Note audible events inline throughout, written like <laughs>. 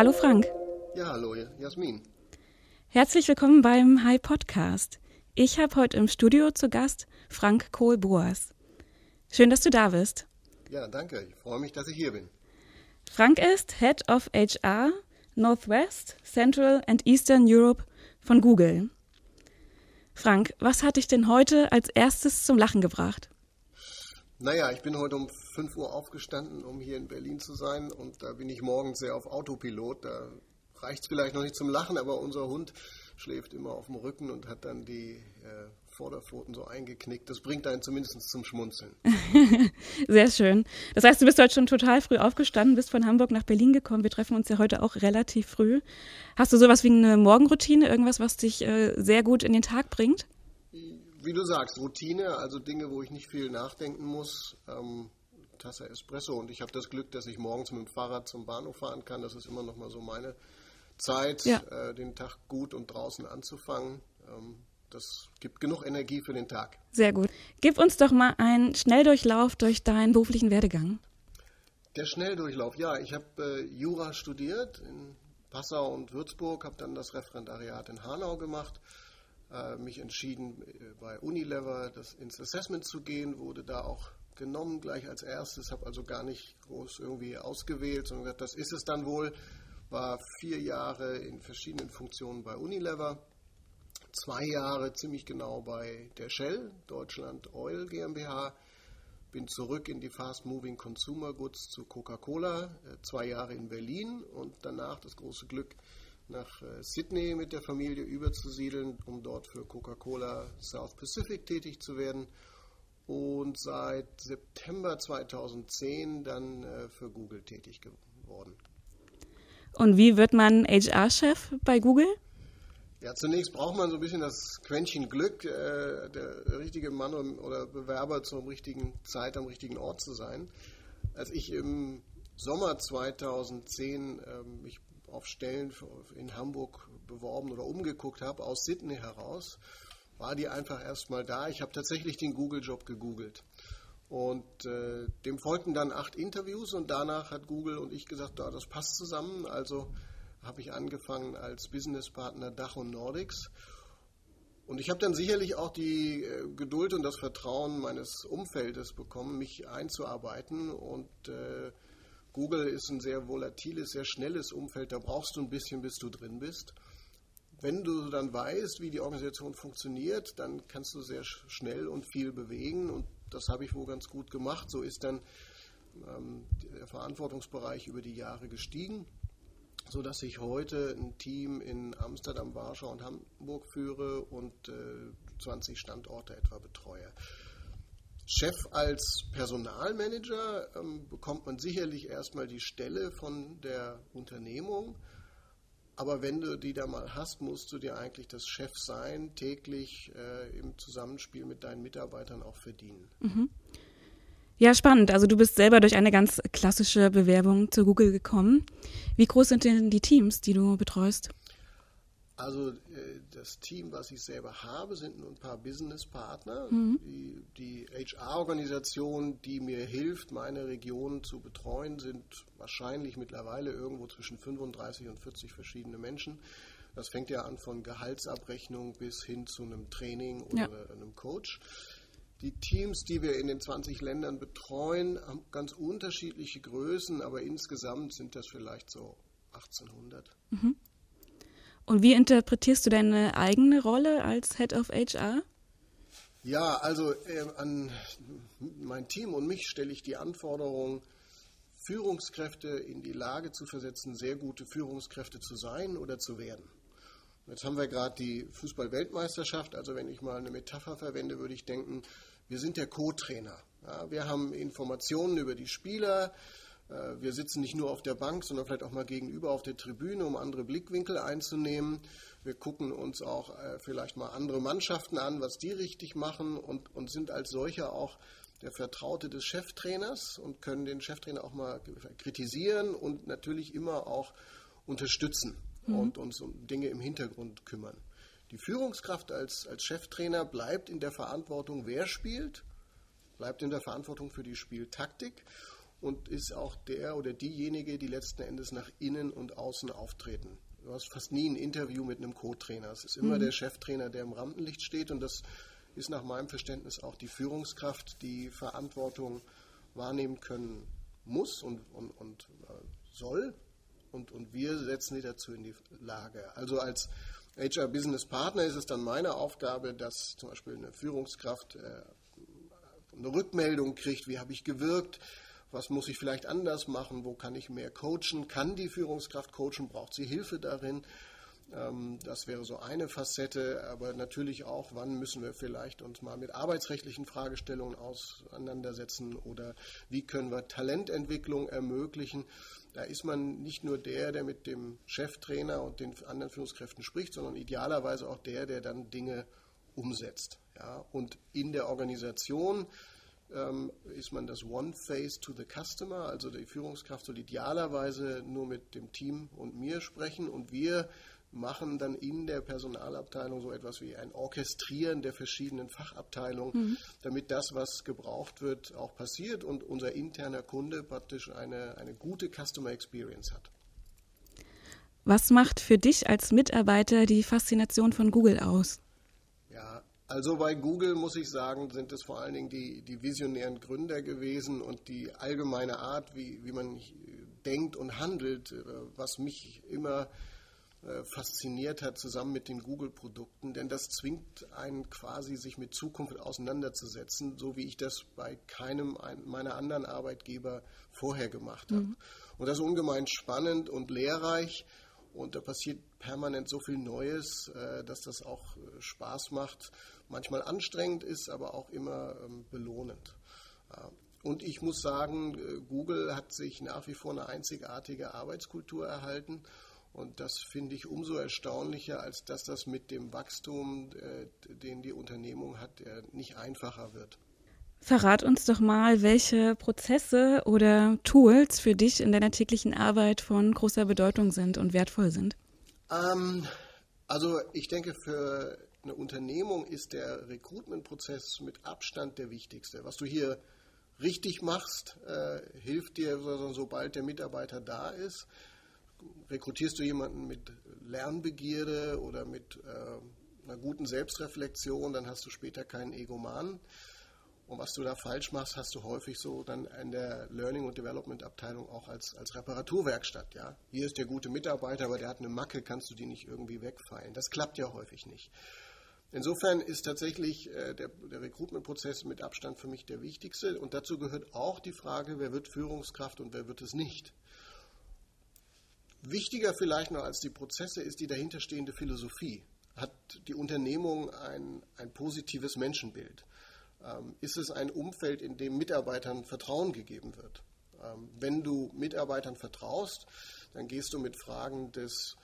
Hallo Frank. Ja, hallo Jasmin. Herzlich willkommen beim Hi Podcast. Ich habe heute im Studio zu Gast Frank Kohl-Boas. Schön, dass du da bist. Ja, danke. Ich freue mich, dass ich hier bin. Frank ist Head of HR Northwest, Central and Eastern Europe von Google. Frank, was hat dich denn heute als erstes zum Lachen gebracht? Naja, ich bin heute um 5 Uhr aufgestanden, um hier in Berlin zu sein. Und da bin ich morgens sehr auf Autopilot. Da reicht es vielleicht noch nicht zum Lachen, aber unser Hund schläft immer auf dem Rücken und hat dann die äh, Vorderpfoten so eingeknickt. Das bringt einen zumindest zum Schmunzeln. <laughs> Sehr schön. Das heißt, du bist heute schon total früh aufgestanden, bist von Hamburg nach Berlin gekommen. Wir treffen uns ja heute auch relativ früh. Hast du sowas wie eine Morgenroutine, irgendwas, was dich äh, sehr gut in den Tag bringt? Wie du sagst, Routine, also Dinge, wo ich nicht viel nachdenken muss. Ähm, Tasse Espresso und ich habe das Glück, dass ich morgens mit dem Fahrrad zum Bahnhof fahren kann. Das ist immer noch mal so meine Zeit, ja. äh, den Tag gut und draußen anzufangen. Ähm, das gibt genug Energie für den Tag. Sehr gut. Gib uns doch mal einen Schnelldurchlauf durch deinen beruflichen Werdegang. Der Schnelldurchlauf, ja. Ich habe äh, Jura studiert in Passau und Würzburg, habe dann das Referendariat in Hanau gemacht, mich entschieden, äh, bei Unilever das, ins Assessment zu gehen, wurde da auch genommen gleich als erstes, habe also gar nicht groß irgendwie ausgewählt, sondern gesagt, das ist es dann wohl. War vier Jahre in verschiedenen Funktionen bei Unilever, zwei Jahre ziemlich genau bei der Shell, Deutschland Oil GmbH, bin zurück in die Fast Moving Consumer Goods zu Coca-Cola, äh, zwei Jahre in Berlin und danach das große Glück, nach äh, Sydney mit der Familie überzusiedeln, um dort für Coca-Cola South Pacific tätig zu werden und seit September 2010 dann äh, für Google tätig geworden. Und wie wird man HR-Chef bei Google? Ja, zunächst braucht man so ein bisschen das Quäntchen Glück, äh, der richtige Mann oder Bewerber zur richtigen Zeit am richtigen Ort zu sein. Als ich im Sommer 2010 äh, mich auf Stellen in Hamburg beworben oder umgeguckt habe, aus Sydney heraus, war die einfach erstmal da. Ich habe tatsächlich den Google-Job gegoogelt. Und äh, dem folgten dann acht Interviews und danach hat Google und ich gesagt, ja, das passt zusammen. Also habe ich angefangen als Businesspartner Dach und Nordics. Und ich habe dann sicherlich auch die äh, Geduld und das Vertrauen meines Umfeldes bekommen, mich einzuarbeiten. Und äh, Google ist ein sehr volatiles, sehr schnelles Umfeld. Da brauchst du ein bisschen, bis du drin bist wenn du dann weißt, wie die Organisation funktioniert, dann kannst du sehr schnell und viel bewegen und das habe ich wohl ganz gut gemacht. So ist dann ähm, der Verantwortungsbereich über die Jahre gestiegen, sodass ich heute ein Team in Amsterdam, Warschau und Hamburg führe und äh, 20 Standorte etwa betreue. Chef als Personalmanager ähm, bekommt man sicherlich erstmal die Stelle von der Unternehmung aber wenn du die da mal hast, musst du dir eigentlich das Chef sein, täglich äh, im Zusammenspiel mit deinen Mitarbeitern auch verdienen. Mhm. Ja, spannend. Also du bist selber durch eine ganz klassische Bewerbung zu Google gekommen. Wie groß sind denn die Teams, die du betreust? Also äh, das Team, was ich selber habe, sind nur ein paar Businesspartner. Mhm. Die, die HR-Organisation, die mir hilft, meine Region zu betreuen, sind wahrscheinlich mittlerweile irgendwo zwischen 35 und 40 verschiedene Menschen. Das fängt ja an von Gehaltsabrechnung bis hin zu einem Training oder ja. einem Coach. Die Teams, die wir in den 20 Ländern betreuen, haben ganz unterschiedliche Größen, aber insgesamt sind das vielleicht so 1800. Mhm. Und wie interpretierst du deine eigene Rolle als Head of HR? Ja, also äh, an mein Team und mich stelle ich die Anforderung, Führungskräfte in die Lage zu versetzen, sehr gute Führungskräfte zu sein oder zu werden. Jetzt haben wir gerade die Fußball-Weltmeisterschaft. Also wenn ich mal eine Metapher verwende, würde ich denken, wir sind der Co-Trainer. Ja, wir haben Informationen über die Spieler, wir sitzen nicht nur auf der Bank, sondern vielleicht auch mal gegenüber auf der Tribüne, um andere Blickwinkel einzunehmen. Wir gucken uns auch äh, vielleicht mal andere Mannschaften an, was die richtig machen und, und sind als solcher auch der Vertraute des Cheftrainers und können den Cheftrainer auch mal kritisieren und natürlich immer auch unterstützen mhm. und uns um Dinge im Hintergrund kümmern. Die Führungskraft als, als Cheftrainer bleibt in der Verantwortung, wer spielt, bleibt in der Verantwortung für die Spieltaktik und ist auch der oder diejenige, die letzten Endes nach innen und außen auftreten. Du hast fast nie ein Interview mit einem Co-Trainer. Es ist immer mhm. der Cheftrainer, der im Rampenlicht steht und das ist nach meinem Verständnis auch die Führungskraft, die Verantwortung wahrnehmen können muss und, und, und äh, soll. Und, und wir setzen sie dazu in die Lage. Also als HR Business Partner ist es dann meine Aufgabe, dass zum Beispiel eine Führungskraft äh, eine Rückmeldung kriegt, wie habe ich gewirkt, was muss ich vielleicht anders machen, wo kann ich mehr coachen, kann die Führungskraft coachen, braucht sie Hilfe darin. Ähm, das wäre so eine Facette, aber natürlich auch, wann müssen wir vielleicht uns mal mit arbeitsrechtlichen Fragestellungen auseinandersetzen oder wie können wir Talententwicklung ermöglichen. Da ist man nicht nur der, der mit dem Cheftrainer und den anderen Führungskräften spricht, sondern idealerweise auch der, der dann Dinge umsetzt. Ja, und in der Organisation ähm, ist man das One Face to the Customer, also die Führungskraft soll idealerweise nur mit dem Team und mir sprechen und wir machen dann in der Personalabteilung so etwas wie ein Orchestrieren der verschiedenen Fachabteilungen, mhm. damit das, was gebraucht wird, auch passiert und unser interner Kunde praktisch eine, eine gute Customer Experience hat. Was macht für dich als Mitarbeiter die Faszination von Google aus? Ja, also bei Google muss ich sagen, sind es vor allen Dingen die, die visionären Gründer gewesen und die allgemeine Art, wie, wie man denkt und handelt, äh, was mich immer äh, fasziniert hat, zusammen mit den Google-Produkten, denn das zwingt einen quasi, sich mit Zukunft auseinanderzusetzen, so wie ich das bei keinem meiner anderen Arbeitgeber vorher gemacht habe. Mhm. Und das ist ungemein spannend und lehrreich und da passiert permanent so viel Neues, äh, dass das auch äh, Spaß macht, manchmal anstrengend ist, aber auch immer ähm, belohnend. Und ich muss sagen, Google hat sich nach wie vor eine einzigartige Arbeitskultur erhalten und das finde ich umso erstaunlicher, als dass das mit dem Wachstum, äh, den die Unternehmung hat, nicht einfacher wird. Verrat uns doch mal, welche Prozesse oder Tools für dich in deiner täglichen Arbeit von großer Bedeutung sind und wertvoll sind. Ähm, also ich denke, für eine Unternehmung ist der Recruitment-Prozess mit Abstand der wichtigste. Was du hier richtig machst, äh, hilft dir, sobald der Mitarbeiter da ist rekrutierst du jemanden mit Lernbegierde oder mit äh, einer guten Selbstreflexion, dann hast du später keinen Egoman. Und was du da falsch machst, hast du häufig so dann in der Learning- und Development-Abteilung auch als, als Reparaturwerkstatt. Ja? Hier ist der gute Mitarbeiter, aber der hat eine Macke, kannst du die nicht irgendwie wegfeilen. Das klappt ja häufig nicht. Insofern ist tatsächlich äh, der, der Recruitment-Prozess mit Abstand für mich der wichtigste. Und dazu gehört auch die Frage, wer wird Führungskraft und wer wird es nicht. Wichtiger vielleicht noch als die Prozesse ist die dahinterstehende Philosophie. Hat die Unternehmung ein, ein positives Menschenbild? Ähm, ist es ein Umfeld, in dem Mitarbeitern Vertrauen gegeben wird? Ähm, wenn du Mitarbeitern vertraust, dann gehst du mit Fragen des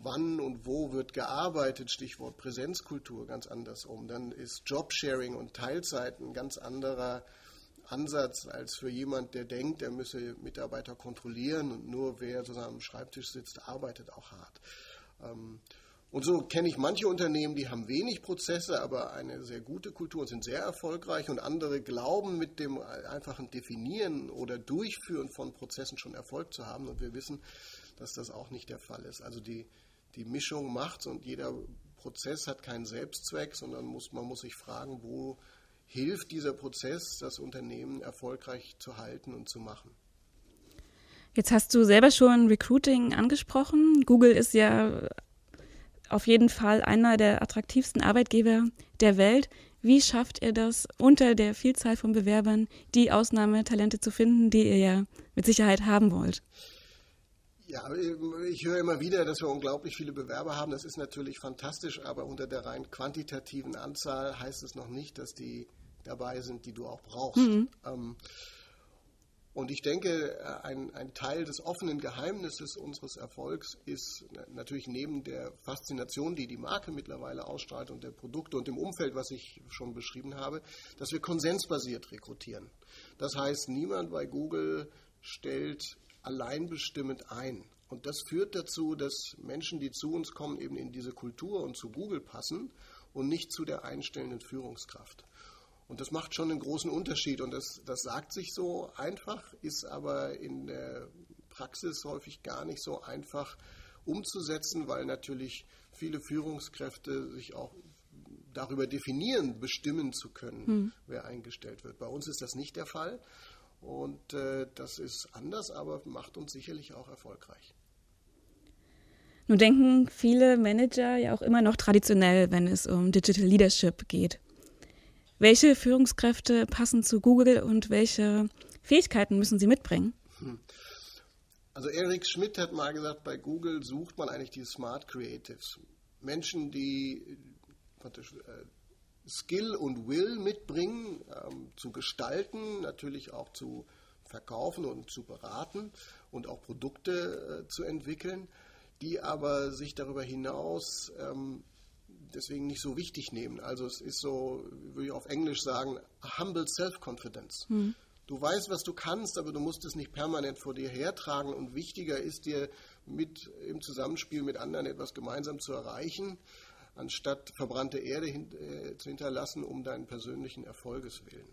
Wann und wo wird gearbeitet, Stichwort Präsenzkultur, ganz anders um. Dann ist Jobsharing und Teilzeit ein ganz anderer Ansatz als für jemand, der denkt, er müsse Mitarbeiter kontrollieren und nur wer zusammen am Schreibtisch sitzt, arbeitet auch hart. Und so kenne ich manche Unternehmen, die haben wenig Prozesse, aber eine sehr gute Kultur und sind sehr erfolgreich und andere glauben mit dem einfachen Definieren oder Durchführen von Prozessen schon Erfolg zu haben und wir wissen, dass das auch nicht der Fall ist. Also die, die Mischung macht und jeder Prozess hat keinen Selbstzweck, sondern muss, man muss sich fragen, wo hilft dieser Prozess, das Unternehmen erfolgreich zu halten und zu machen. Jetzt hast du selber schon Recruiting angesprochen. Google ist ja auf jeden Fall einer der attraktivsten Arbeitgeber der Welt. Wie schafft ihr das, unter der Vielzahl von Bewerbern die Ausnahmetalente zu finden, die ihr ja mit Sicherheit haben wollt? Ja, ich höre immer wieder, dass wir unglaublich viele Bewerber haben. Das ist natürlich fantastisch, aber unter der rein quantitativen Anzahl heißt es noch nicht, dass die dabei sind, die du auch brauchst. Mhm. Ähm, und ich denke, ein, ein, Teil des offenen Geheimnisses unseres Erfolgs ist natürlich neben der Faszination, die die Marke mittlerweile ausstrahlt und der Produkte und dem Umfeld, was ich schon beschrieben habe, dass wir konsensbasiert rekrutieren. Das heißt, niemand bei Google stellt alleinbestimmend ein. Und das führt dazu, dass Menschen, die zu uns kommen, eben in diese Kultur und zu Google passen und nicht zu der einstellenden Führungskraft. Und das macht schon einen großen Unterschied. Und das, das sagt sich so einfach, ist aber in der Praxis häufig gar nicht so einfach umzusetzen, weil natürlich viele Führungskräfte sich auch darüber definieren, bestimmen zu können, hm. wer eingestellt wird. Bei uns ist das nicht der Fall. Und äh, das ist anders, aber macht uns sicherlich auch erfolgreich. Nun denken viele Manager ja auch immer noch traditionell, wenn es um Digital Leadership geht. Welche Führungskräfte passen zu Google und welche Fähigkeiten müssen sie mitbringen? Hm. Also Eric Schmidt hat mal gesagt, bei Google sucht man eigentlich die Smart Creatives. Menschen, die praktisch äh, Skill und Will mitbringen, ähm, zu gestalten, natürlich auch zu verkaufen und zu beraten und auch Produkte äh, zu entwickeln, die aber sich darüber hinaus ähm, deswegen nicht so wichtig nehmen. Also es ist so, würde ich auf Englisch sagen, humble self-confidence. Mhm. Du weißt, was du kannst, aber du musst es nicht permanent vor dir hertragen und wichtiger ist dir mit im Zusammenspiel mit anderen etwas gemeinsam zu erreichen, anstatt verbrannte Erde hin, äh, zu hinterlassen um deinen persönlichen Erfolges willen.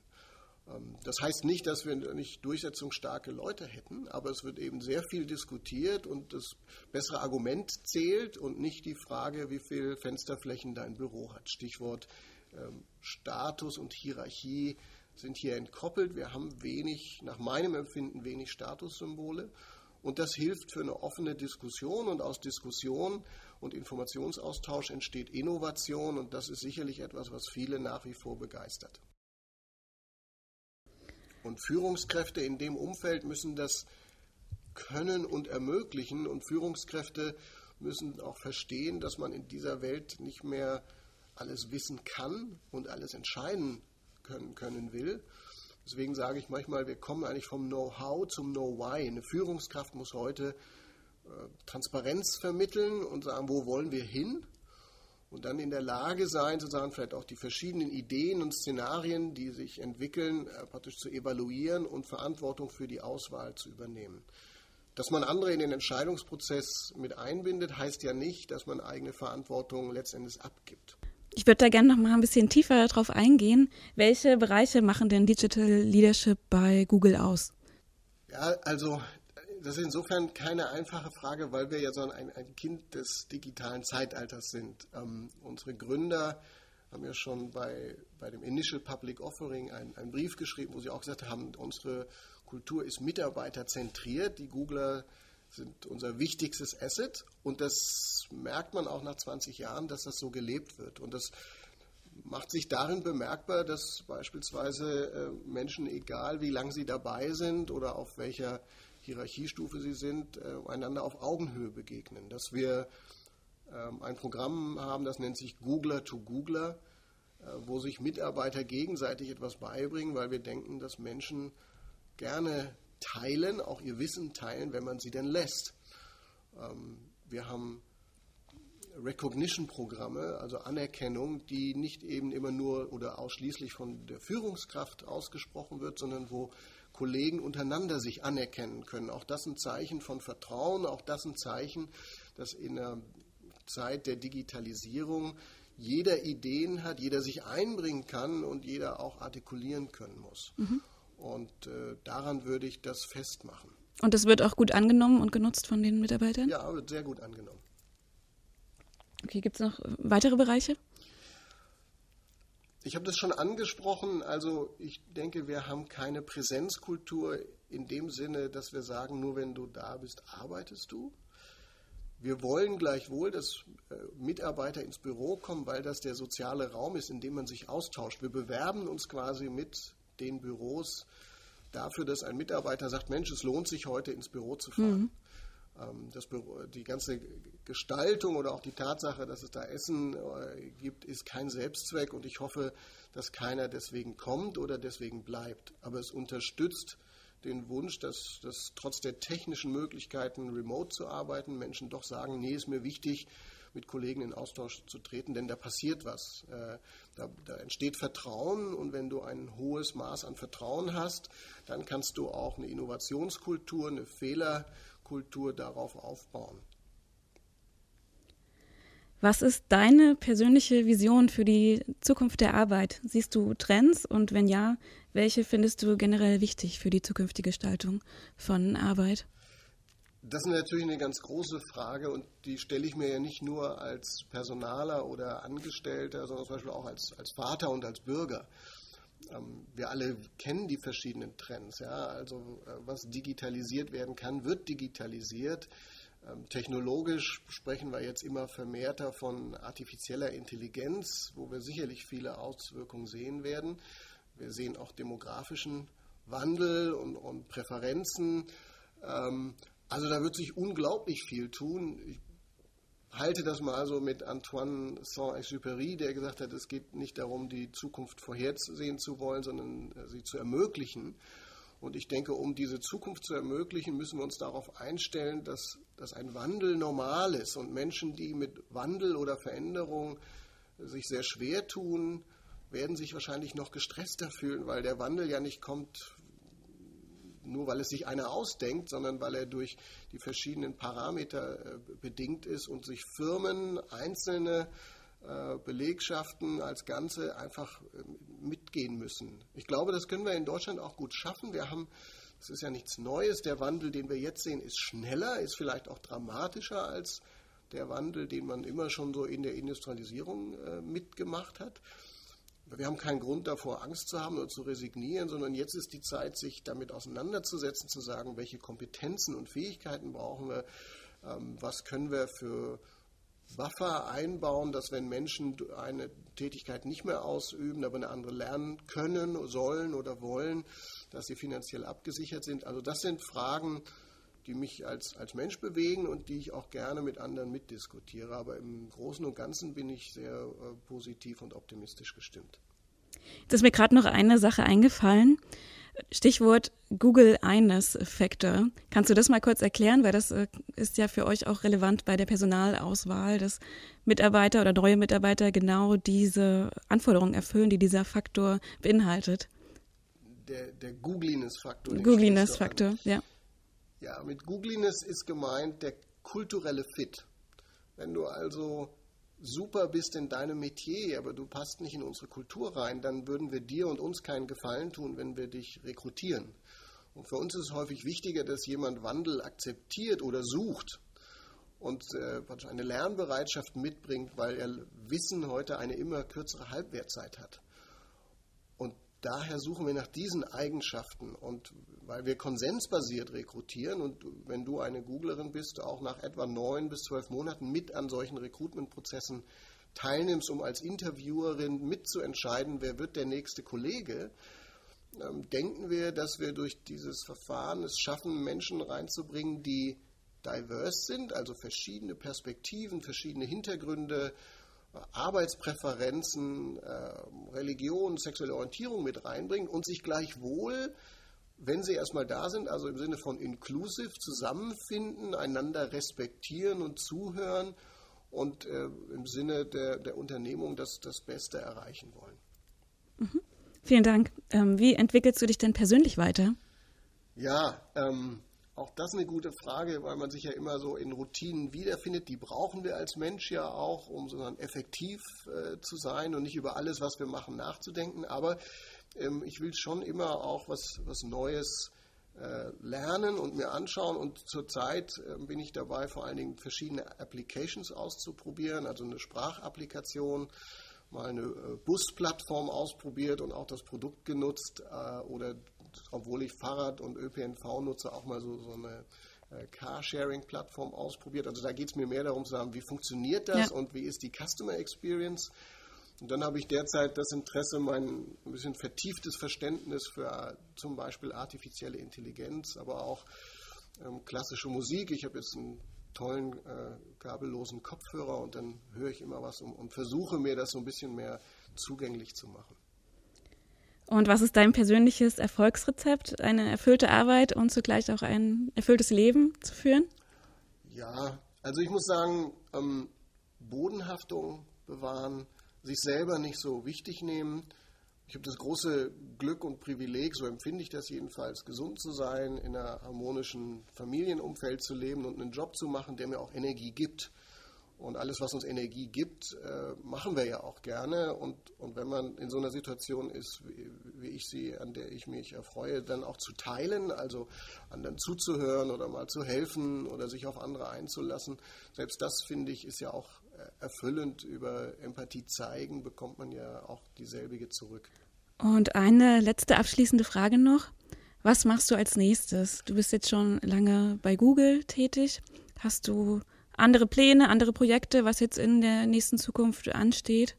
Ähm, das heißt nicht, dass wir nicht durchsetzungsstarke Leute hätten, aber es wird eben sehr viel diskutiert und das bessere Argument zählt und nicht die Frage, wie viele Fensterflächen dein Büro hat. Stichwort ähm, Status und Hierarchie sind hier entkoppelt. Wir haben wenig, nach meinem Empfinden, wenig Statussymbole. Und das hilft für eine offene Diskussion und aus Diskussion und Informationsaustausch entsteht Innovation und das ist sicherlich etwas, was viele nach wie vor begeistert. Und Führungskräfte in dem Umfeld müssen das können und ermöglichen. Und Führungskräfte müssen auch verstehen, dass man in dieser Welt nicht mehr alles wissen kann und alles entscheiden können, können will. Deswegen sage ich manchmal, wir kommen eigentlich vom Know-how zum Know-why. Eine Führungskraft muss heute äh, Transparenz vermitteln und sagen, wo wollen wir hin? Und dann in der Lage sein, sozusagen vielleicht auch die verschiedenen Ideen und Szenarien, die sich entwickeln, äh, praktisch zu evaluieren und Verantwortung für die Auswahl zu übernehmen. Dass man andere in den Entscheidungsprozess mit einbindet, heißt ja nicht, dass man eigene Verantwortung letztendlich abgibt. Ich würde da gerne noch mal ein bisschen tiefer darauf eingehen. Welche Bereiche machen denn Digital Leadership bei Google aus? Ja, also das ist insofern keine einfache Frage, weil wir ja so ein, ein Kind des digitalen Zeitalters sind. Ähm, unsere Gründer haben ja schon bei, bei dem Initial Public Offering einen, einen Brief geschrieben, wo sie auch gesagt haben, unsere Kultur ist mitarbeiterzentriert. Die Googler sind unser wichtigstes Asset und das merkt man auch nach 20 Jahren, dass das so gelebt wird. Und das macht sich darin bemerkbar, dass beispielsweise äh, Menschen, egal wie lange sie dabei sind oder auf welcher Hierarchiestufe sie sind, äh, einander auf Augenhöhe begegnen. Dass wir ähm, ein Programm haben, das nennt sich Googler to Googler, äh, wo sich Mitarbeiter gegenseitig etwas beibringen, weil wir denken, dass Menschen gerne teilen, auch ihr Wissen teilen, wenn man sie denn lässt. Ähm, wir haben Recognition-Programme, also Anerkennung, die nicht eben immer nur oder ausschließlich von der Führungskraft ausgesprochen wird, sondern wo Kollegen untereinander sich anerkennen können. Auch das ein Zeichen von Vertrauen, auch das ein Zeichen, dass in der Zeit der Digitalisierung jeder Ideen hat, jeder sich einbringen kann und jeder auch artikulieren können muss. Mhm. Und äh, daran würde ich das festmachen. Und das wird auch gut angenommen und genutzt von den Mitarbeitern? Ja, wird sehr gut angenommen. Okay, gibt es noch weitere Bereiche? Ich habe das schon angesprochen, also ich denke, wir haben keine Präsenzkultur in dem Sinne, dass wir sagen, nur wenn du da bist, arbeitest du. Wir wollen gleichwohl, dass äh, Mitarbeiter ins Büro kommen, weil das der soziale Raum ist, in dem man sich austauscht. Wir bewerben uns quasi mit den Büros dafür, dass ein Mitarbeiter sagt, Mensch, es lohnt sich heute ins Büro zu fahren. Mhm. Ähm, das, die ganze Gestaltung oder auch die Tatsache, dass es da Essen äh, gibt, ist kein Selbstzweck und ich hoffe, dass keiner deswegen kommt oder deswegen bleibt. Aber es unterstützt den Wunsch, dass, dass trotz der technischen Möglichkeiten, remote zu arbeiten, Menschen doch sagen, nee, ist mir wichtig, mit Kollegen in Austausch zu treten, denn da passiert was. Äh, da, da, entsteht Vertrauen und wenn du ein hohes Maß an Vertrauen hast, dann kannst du auch eine Innovationskultur, eine Fehlerkultur darauf aufbauen. Was ist deine persönliche Vision für die Zukunft der Arbeit? Siehst du Trends und wenn ja, welche findest du generell wichtig für die zukünftige Gestaltung von Arbeit? Das ist natürlich eine ganz große Frage und die stelle ich mir ja nicht nur als Personaler oder Angestellter, sondern zum Beispiel auch als, als Vater und als Bürger. Ähm, wir alle kennen die verschiedenen Trends. Ja? Also äh, was digitalisiert werden kann, wird digitalisiert. Ähm, technologisch sprechen wir jetzt immer vermehrter von artifizieller Intelligenz, wo wir sicherlich viele Auswirkungen sehen werden. Wir sehen auch demografischen Wandel und, und Präferenzen. Ähm, also da wird sich unglaublich viel tun. Ich halte das mal so mit Antoine Saint-Exupéry, der gesagt hat, es geht nicht darum, die Zukunft vorhersehen zu wollen, sondern äh, sie zu ermöglichen. Und ich denke, um diese Zukunft zu ermöglichen, müssen wir uns darauf einstellen, dass, dass ein Wandel normal ist und Menschen, die mit Wandel oder Veränderung sich sehr schwer tun, werden sich wahrscheinlich noch gestresster fühlen, weil der Wandel ja nicht kommt, nur weil es sich einer ausdenkt, sondern weil er durch die verschiedenen Parameter äh, bedingt ist und sich Firmen, einzelne äh, Belegschaften als Ganze einfach äh, mitgehen müssen. Ich glaube, das können wir in Deutschland auch gut schaffen. Wir haben, es ist ja nichts Neues, der Wandel, den wir jetzt sehen, ist schneller, ist vielleicht auch dramatischer als der Wandel, den man immer schon so in der Industrialisierung mitgemacht hat. Wir haben keinen Grund davor, Angst zu haben oder zu resignieren, sondern jetzt ist die Zeit, sich damit auseinanderzusetzen, zu sagen, welche Kompetenzen und Fähigkeiten brauchen wir, ähm, was können wir für Buffer einbauen, dass wenn Menschen eine Tätigkeit nicht mehr ausüben, aber eine andere lernen können, sollen oder wollen, dass sie finanziell abgesichert sind. Also das sind Fragen, die mich als, als Mensch bewegen und die ich auch gerne mit anderen mitdiskutiere. Aber im Großen und Ganzen bin ich sehr äh, positiv und optimistisch gestimmt. Jetzt ist mir gerade noch eine Sache eingefallen. Stichwort Google Eines Factor. Kannst du das mal kurz erklären? Weil das äh, ist ja für euch auch relevant bei der Personalauswahl, dass Mitarbeiter oder neue Mitarbeiter genau diese Anforderungen erfüllen, die dieser Faktor beinhaltet. Der, der Googliness-Faktor. Googliness-Faktor, ja. Ja, mit Googliness ist gemeint der kulturelle Fit. Wenn du also super bist in deinem Metier, aber du passt nicht in unsere Kultur rein, dann würden wir dir und uns keinen Gefallen tun, wenn wir dich rekrutieren. Und für uns ist es häufig wichtiger, dass jemand Wandel akzeptiert oder sucht und äh, eine Lernbereitschaft mitbringt, weil er Wissen heute eine immer kürzere Halbwertzeit hat. Und daher suchen wir nach diesen Eigenschaften. Und weil wir konsensbasiert rekrutieren und wenn du eine Googlerin bist, auch nach etwa neun bis zwölf Monaten mit an solchen Recruitment-Prozessen teilnimmst, um als Interviewerin mitzuentscheiden, wer wird der nächste Kollege, ähm, denken wir, dass wir durch dieses Verfahren es schaffen, Menschen reinzubringen, die diverse sind, also verschiedene Perspektiven, verschiedene Hintergründe, Arbeitspräferenzen, ähm, Religion, sexuelle Orientierung mit reinbringen und sich gleichwohl wenn sie erstmal da sind, also im Sinne von inclusive, zusammenfinden, einander respektieren und zuhören und äh, im Sinne der, der Unternehmung das, das Beste erreichen wollen. Mhm. Vielen Dank. Ähm, wie entwickelst du dich denn persönlich weiter? Ja, ähm, auch das eine gute Frage, weil man sich ja immer so in Routinen wiederfindet. Die brauchen wir als Mensch ja auch, um so effektiv äh, zu sein und nicht über alles, was wir machen, nachzudenken. Aber ähm, ich will schon immer auch was, was Neues äh, lernen und mir anschauen. Und zurzeit äh, bin ich dabei, vor allen Dingen verschiedene Applications auszuprobieren, also eine Sprachapplikation, mal eine äh, Busplattform ausprobiert und auch das Produkt genutzt äh, oder obwohl ich Fahrrad und ÖPNV nutze, auch mal so, so eine äh, Carsharing-Plattform ausprobiert. Also da geht es mir mehr darum zu sagen, wie funktioniert das ja. und wie ist die Customer Experience. Und dann habe ich derzeit das Interesse, mein ein bisschen vertieftes Verständnis für äh, zum Beispiel artifizielle Intelligenz, aber auch ähm, klassische Musik. Ich habe jetzt einen tollen äh, kabellosen Kopfhörer und dann höre ich immer was und, und versuche mir das so ein bisschen mehr zugänglich zu machen. Und was ist dein persönliches Erfolgsrezept, eine erfüllte Arbeit und zugleich auch ein erfülltes Leben zu führen? Ja, also ich muss sagen, ähm, Bodenhaftung bewahren, sich selber nicht so wichtig nehmen. Ich habe das große Glück und Privileg, so empfinde ich das jedenfalls, gesund zu sein, in einem harmonischen Familienumfeld zu leben und einen Job zu machen, der mir auch Energie gibt. Und alles, was uns Energie gibt, äh, machen wir ja auch gerne. Und, und wenn man in so einer Situation ist, wie, wie, ich sie, an der ich mich erfreue, dann auch zu teilen, also anderen zuzuhören oder mal zu helfen oder sich auf andere einzulassen, selbst das, finde ich, ist ja auch äh, erfüllend. Über Empathie zeigen bekommt man ja auch dieselbige zurück. Und eine letzte abschließende Frage noch. Was machst du als nächstes? Du bist jetzt schon lange bei Google tätig. Hast du andere Pläne, andere Projekte, was jetzt in der nächsten Zukunft ansteht?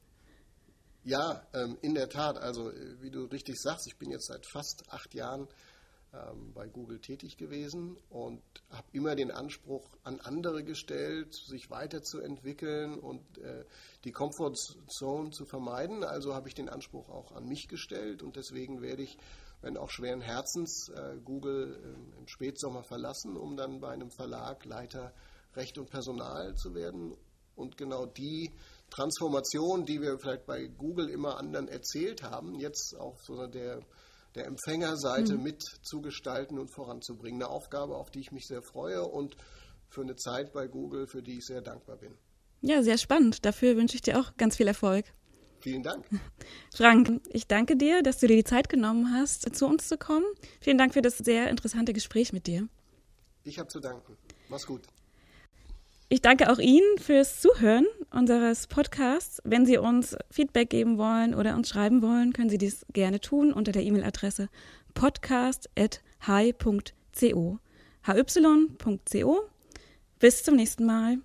Ja, ähm, in der Tat. Also äh, wie du richtig sagst, ich bin jetzt seit fast acht Jahren ähm, bei Google tätig gewesen und habe immer den Anspruch an andere gestellt, sich weiterzuentwickeln und äh, die Comfortzone zu vermeiden. Also habe ich den Anspruch auch an mich gestellt und deswegen werde ich, wenn auch schweren Herzens, äh, Google äh, im Spätsommer verlassen, um dann bei einem Verlag Leiter Recht und Personal zu werden. Und genau die Transformation, die wir vielleicht bei Google immer anderen erzählt haben, jetzt auf so der, der Empfängerseite mhm. mit und voranzubringen. Eine Aufgabe, auf die ich mich sehr freue und für eine Zeit bei Google, für die ich sehr dankbar bin. Ja, sehr spannend. Dafür wünsche ich dir auch ganz viel Erfolg. Vielen Dank. <laughs> Frank, ich danke dir, dass du dir die Zeit genommen hast, zu uns zu kommen. Vielen Dank für das sehr interessante Gespräch mit dir. Ich habe zu danken. Mach's gut. Ich danke auch Ihnen fürs Zuhören unseres Podcasts. Wenn Sie uns Feedback geben wollen oder uns schreiben wollen, können Sie dies gerne tun unter der E-Mail-Adresse podcast.hy.co. hy.co. Bis zum nächsten Mal.